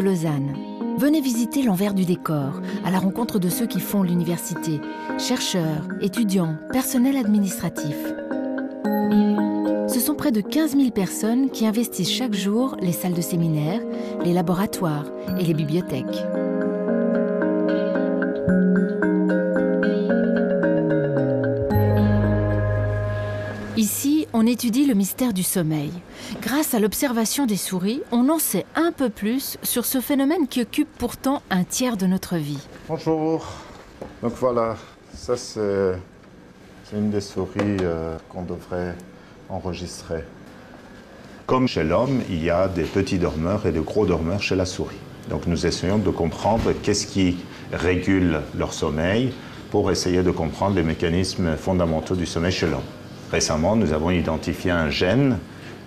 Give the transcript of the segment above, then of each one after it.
Lausanne. Venez visiter l'envers du décor, à la rencontre de ceux qui font l'université, chercheurs, étudiants, personnel administratif. Ce sont près de 15 000 personnes qui investissent chaque jour les salles de séminaire, les laboratoires et les bibliothèques. Ici, on étudie le mystère du sommeil. Grâce à l'observation des souris, on en sait un peu plus sur ce phénomène qui occupe pourtant un tiers de notre vie. Bonjour. Donc voilà, ça c'est une des souris euh, qu'on devrait enregistrer. Comme chez l'homme, il y a des petits dormeurs et de gros dormeurs chez la souris. Donc nous essayons de comprendre qu'est-ce qui régule leur sommeil pour essayer de comprendre les mécanismes fondamentaux du sommeil chez l'homme. Récemment, nous avons identifié un gène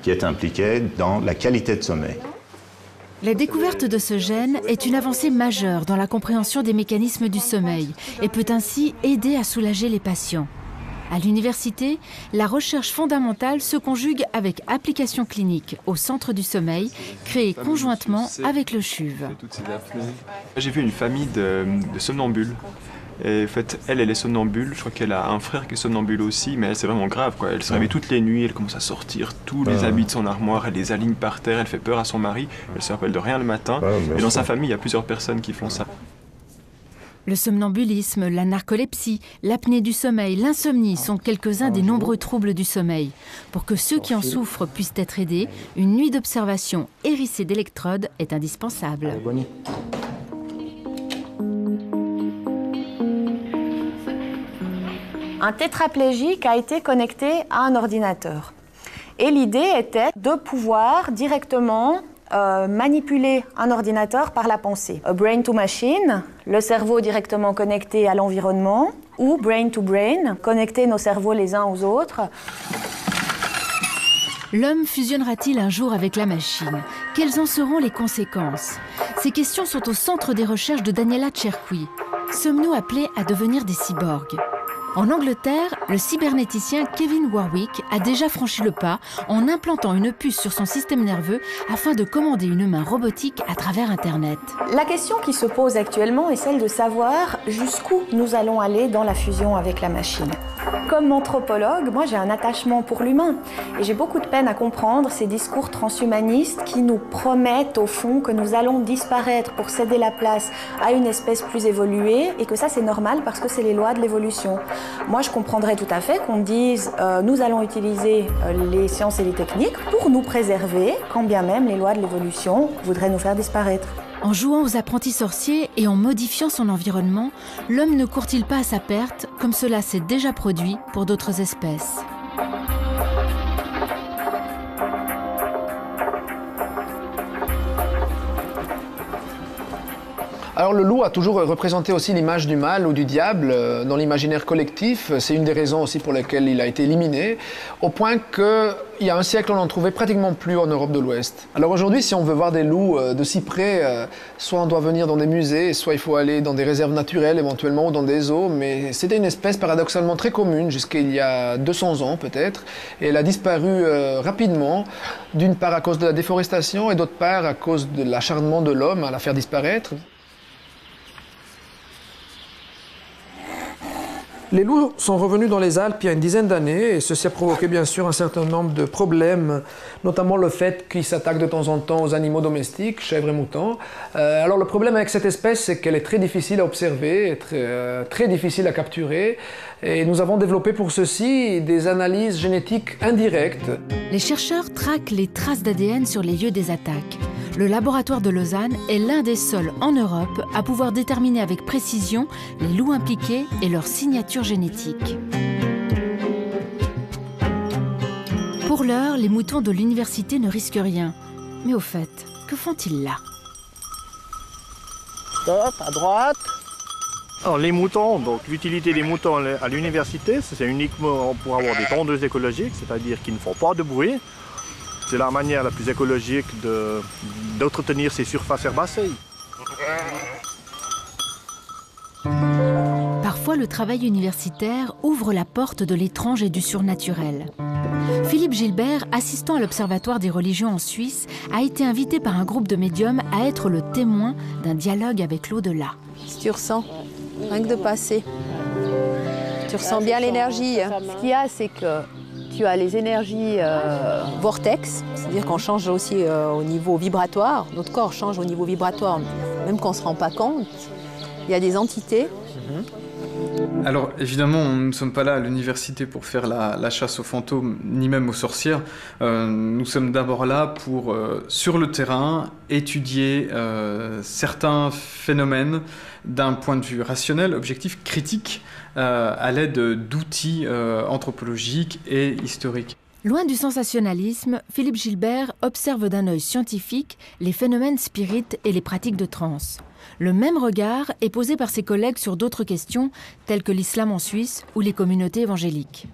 qui est impliqué dans la qualité de sommeil. La découverte de ce gène est une avancée majeure dans la compréhension des mécanismes du sommeil et peut ainsi aider à soulager les patients. À l'université, la recherche fondamentale se conjugue avec application clinique au centre du sommeil, créée conjointement avec le CHUV. J'ai vu une famille de, de somnambules et en fait, elle, elle est somnambule. Je crois qu'elle a un frère qui est somnambule aussi, mais c'est vraiment grave. Quoi. Elle se réveille toutes les nuits, elle commence à sortir tous les habits de son armoire, elle les aligne par terre, elle fait peur à son mari, elle se rappelle de rien le matin. et dans sa famille, il y a plusieurs personnes qui font ça. Le somnambulisme, la narcolepsie, l'apnée du sommeil, l'insomnie sont quelques-uns des nombreux troubles du sommeil. Pour que ceux qui en souffrent puissent être aidés, une nuit d'observation hérissée d'électrodes est indispensable. Un tétraplégique a été connecté à un ordinateur. Et l'idée était de pouvoir directement euh, manipuler un ordinateur par la pensée. brain to machine, le cerveau directement connecté à l'environnement, ou brain to brain, connecter nos cerveaux les uns aux autres. L'homme fusionnera-t-il un jour avec la machine? Quelles en seront les conséquences? Ces questions sont au centre des recherches de Daniela Cherqui. Sommes-nous appelés à devenir des cyborgs? En Angleterre, le cybernéticien Kevin Warwick a déjà franchi le pas en implantant une puce sur son système nerveux afin de commander une main robotique à travers Internet. La question qui se pose actuellement est celle de savoir jusqu'où nous allons aller dans la fusion avec la machine. Comme anthropologue, moi j'ai un attachement pour l'humain et j'ai beaucoup de peine à comprendre ces discours transhumanistes qui nous promettent au fond que nous allons disparaître pour céder la place à une espèce plus évoluée et que ça c'est normal parce que c'est les lois de l'évolution. Moi je comprendrais tout à fait qu'on dise euh, nous allons utiliser euh, les sciences et les techniques pour nous préserver quand bien même les lois de l'évolution voudraient nous faire disparaître. En jouant aux apprentis sorciers et en modifiant son environnement, l'homme ne court-il pas à sa perte, comme cela s'est déjà produit pour d'autres espèces? Alors le loup a toujours représenté aussi l'image du mal ou du diable euh, dans l'imaginaire collectif. C'est une des raisons aussi pour lesquelles il a été éliminé, au point qu'il y a un siècle, on n'en trouvait pratiquement plus en Europe de l'Ouest. Alors aujourd'hui, si on veut voir des loups euh, de si près, euh, soit on doit venir dans des musées, soit il faut aller dans des réserves naturelles éventuellement ou dans des zoos, mais c'était une espèce paradoxalement très commune jusqu'à il y a 200 ans peut-être, et elle a disparu rapidement, d'une part à cause de la déforestation et d'autre part à cause de l'acharnement de l'homme à la faire disparaître. Les loups sont revenus dans les Alpes il y a une dizaine d'années et ceci a provoqué bien sûr un certain nombre de problèmes, notamment le fait qu'ils s'attaquent de temps en temps aux animaux domestiques, chèvres et moutons. Euh, alors le problème avec cette espèce, c'est qu'elle est très difficile à observer, euh, très difficile à capturer et nous avons développé pour ceci des analyses génétiques indirectes. Les chercheurs traquent les traces d'ADN sur les lieux des attaques le laboratoire de Lausanne est l'un des seuls en Europe à pouvoir déterminer avec précision les loups impliqués et leur signature génétique. Pour l'heure, les moutons de l'université ne risquent rien. Mais au fait, que font-ils là? Stop, à droite. Alors les moutons, donc l'utilité des moutons à l'université, c'est uniquement pour avoir des tondeuses écologiques, c'est-à-dire qu'ils ne font pas de bruit, c'est la manière la plus écologique d'entretenir ces surfaces herbacées. Parfois, le travail universitaire ouvre la porte de l'étrange et du surnaturel. Philippe Gilbert, assistant à l'Observatoire des religions en Suisse, a été invité par un groupe de médiums à être le témoin d'un dialogue avec l'au-delà. Si tu ressens, rien que de passer, tu ressens bien l'énergie. Ce qu'il y a, c'est que tu as les énergies euh, vortex, c'est-à-dire qu'on change aussi euh, au niveau vibratoire, notre corps change au niveau vibratoire, même qu'on ne se rend pas compte. Il y a des entités. Alors évidemment, nous ne sommes pas là à l'université pour faire la, chasse aux fantômes, ni même aux sorcières. Euh, nous sommes d'abord là pour, sur le terrain, étudier certains phénomènes d'un point de vue rationnel, objectif, critique, à l'aide d'outils euh, anthropologiques et historiques. Loin du sensationnalisme, Philippe Gilbert observe d'un œil scientifique les phénomènes spirites et les pratiques de transe. Le même regard est posé par ses collègues sur d'autres questions, telles que l'islam en Suisse ou les communautés évangéliques.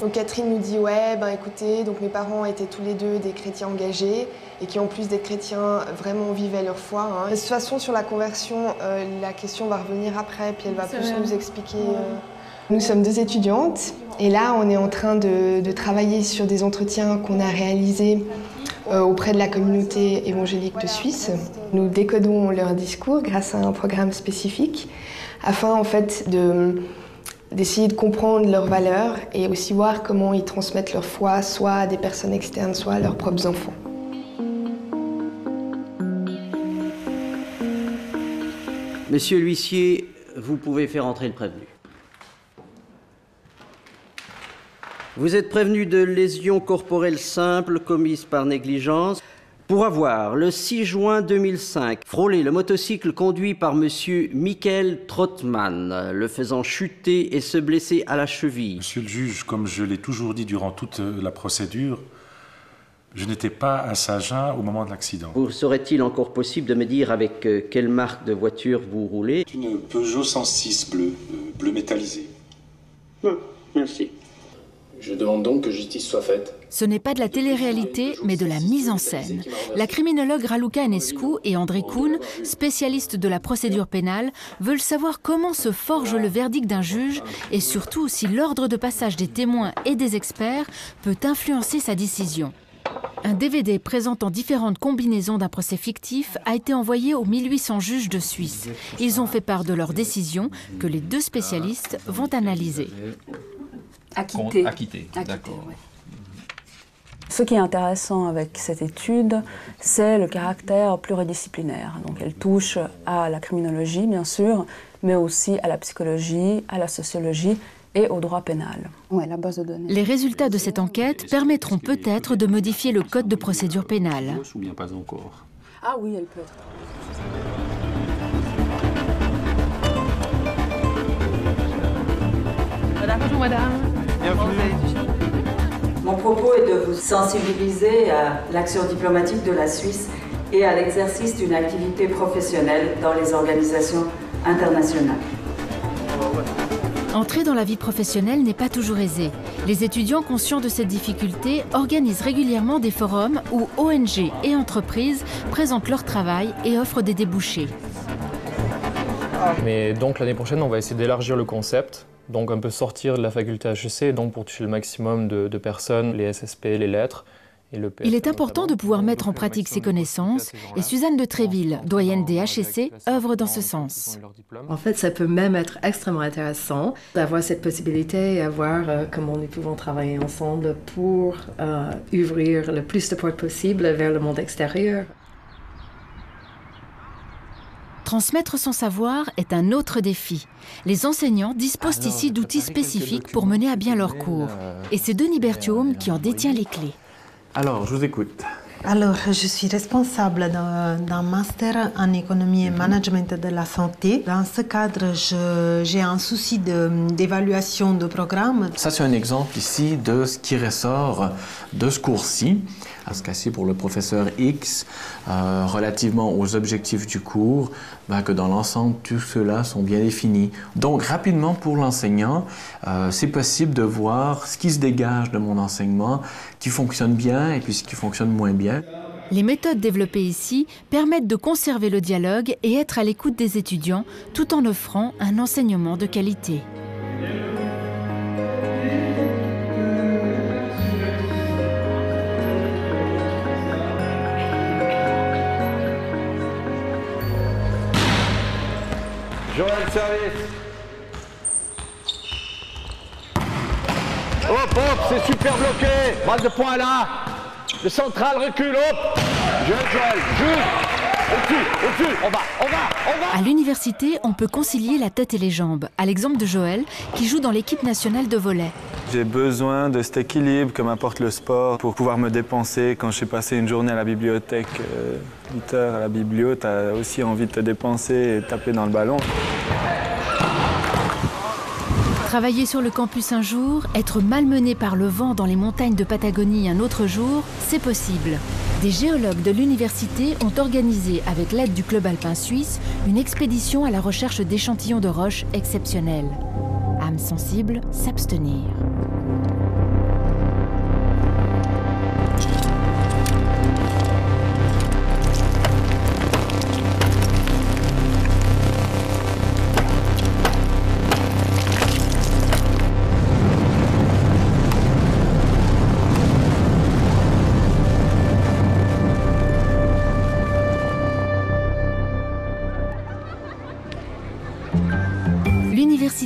Donc Catherine nous dit ouais ben écoutez donc mes parents étaient tous les deux des chrétiens engagés et qui en plus d'être chrétiens vraiment vivaient leur foi. Hein. De toute façon sur la conversion euh, la question va revenir après puis elle va plus nous expliquer. Euh. Nous sommes deux étudiantes et là on est en train de, travailler sur des entretiens qu'on a réalisés euh, auprès de la communauté évangélique de Suisse. Nous décodons leur discours grâce à un programme spécifique afin en fait de d'essayer de comprendre leurs valeurs et aussi voir comment ils transmettent leur foi soit à des personnes externes, soit à leurs propres enfants. Monsieur l'huissier, vous pouvez faire entrer le prévenu. Vous êtes prévenu de lésions corporelles simples commises par négligence pour avoir, le 6 juin 2005, frôlé le motocycle conduit par M. Michael Trottmann, le faisant chuter et se blesser à la cheville. Monsieur le juge, comme je l'ai toujours dit durant toute la procédure, je n'étais pas à Saint-Jean au moment de l'accident. Vous serait-il encore possible de me dire avec euh, quelle marque de voiture vous roulez? Une Peugeot 106 bleu, euh, bleu métallisé. merci. Je demande donc que justice soit faite. Ce n'est pas de la télé-réalité, mais de la mise en scène. La criminologue Raluca Enescu et André Kuhn, spécialistes de la procédure pénale, veulent savoir comment se forge le verdict d'un juge et surtout si l'ordre de passage des témoins et des experts peut influencer sa décision. Un DVD présentant différentes combinaisons d'un procès fictif a été envoyé aux 1800 juges de Suisse. Ils ont fait part de leur décision que les deux spécialistes vont analyser. Acquitté. Acquitté, d'accord. Ce qui est intéressant avec cette étude, c'est le caractère pluridisciplinaire. Donc elle touche à la criminologie, bien sûr, mais aussi à la psychologie, à la sociologie et au droit pénal. Ouais, la base de données. Les résultats de cette enquête permettront peut-être de modifier le code de procédure pénale. Ou bien pas encore Ah oui, elle peut être. Bonjour madame. Mon propos est de vous sensibiliser à l'action diplomatique de la Suisse et à l'exercice d'une activité professionnelle dans les organisations internationales. Entrer dans la vie professionnelle n'est pas toujours aisé. Les étudiants conscients de cette difficulté organisent régulièrement des forums où ONG et entreprises présentent leur travail et offrent des débouchés. Mais donc l'année prochaine, on va essayer d'élargir le concept donc un peu sortir de la faculté HEC, donc pour toucher le maximum de, personnes, les SSP, les lettres. Et le Il est important de pouvoir mettre en pratique ces connaissances et Suzanne de Tréville, doyenne des HEC, œuvre dans ce sens. En fait, ça peut même être extrêmement intéressant d'avoir cette possibilité et voir euh, comment nous pouvons travailler ensemble pour euh, ouvrir le plus de portes possible vers le monde extérieur. Transmettre son savoir est un autre défi. Les enseignants disposent ici d'outils spécifiques pour mener à bien leurs cours. Et c'est Denis Berthiaume qui en détient les clés. Alors, je vous écoute. Alors, je suis responsable d'un master en économie et management de la santé. Dans ce cadre, j'ai un souci d'évaluation de, de programme. Ça, c'est un exemple ici de ce qui ressort de ce cours-ci à ce cas-ci pour le professeur X, euh, relativement aux objectifs du cours, ben, que dans l'ensemble, tout cela sont bien définis. Donc, rapidement, pour l'enseignant, euh, c'est possible de voir ce qui se dégage de mon enseignement, qui fonctionne bien et puis ce qui fonctionne moins bien. Les méthodes développées ici permettent de conserver le dialogue et être à l'écoute des étudiants tout en offrant un enseignement de qualité. Service. Hop, hop, c'est super bloqué. Balle de poing là. Le central recule, hop. Joël, Joël, juste. Au-dessus, au-dessus, on va, on va, on va. À l'université, on peut concilier la tête et les jambes, à l'exemple de Joël, qui joue dans l'équipe nationale de volley. J'ai besoin de cet équilibre que m'apporte le sport pour pouvoir me dépenser. Quand je suis passé une journée à la bibliothèque, 8 heures à la bibliothèque, tu as aussi envie de te dépenser et taper dans le ballon. Travailler sur le campus un jour, être malmené par le vent dans les montagnes de Patagonie un autre jour, c'est possible. Des géologues de l'université ont organisé, avec l'aide du Club alpin suisse, une expédition à la recherche d'échantillons de roches exceptionnels. Âme sensible, s'abstenir.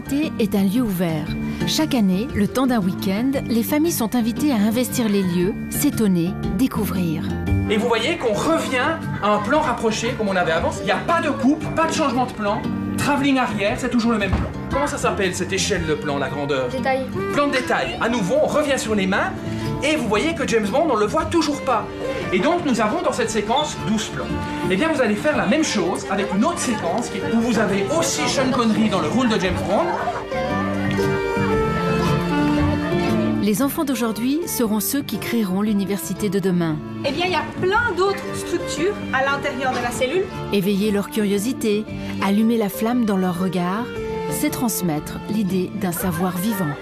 L'université est un lieu ouvert. Chaque année, le temps d'un week-end, les familles sont invitées à investir les lieux, s'étonner, découvrir. Et vous voyez qu'on revient à un plan rapproché comme on avait avant. Il n'y a pas de coupe, pas de changement de plan. Travelling arrière, c'est toujours le même plan. Comment ça s'appelle cette échelle de plan, la grandeur Détail. Plan de détail. À nouveau, on revient sur les mains et vous voyez que James Bond, on le voit toujours pas. Et donc, nous avons dans cette séquence 12 plans. Eh bien, vous allez faire la même chose avec une autre séquence où vous avez aussi Sean Connery dans le rôle de James Bond. Les enfants d'aujourd'hui seront ceux qui créeront l'université de demain. Eh bien, il y a plein d'autres structures à l'intérieur de la cellule. Éveiller leur curiosité, allumer la flamme dans leur regard, c'est transmettre l'idée d'un savoir vivant.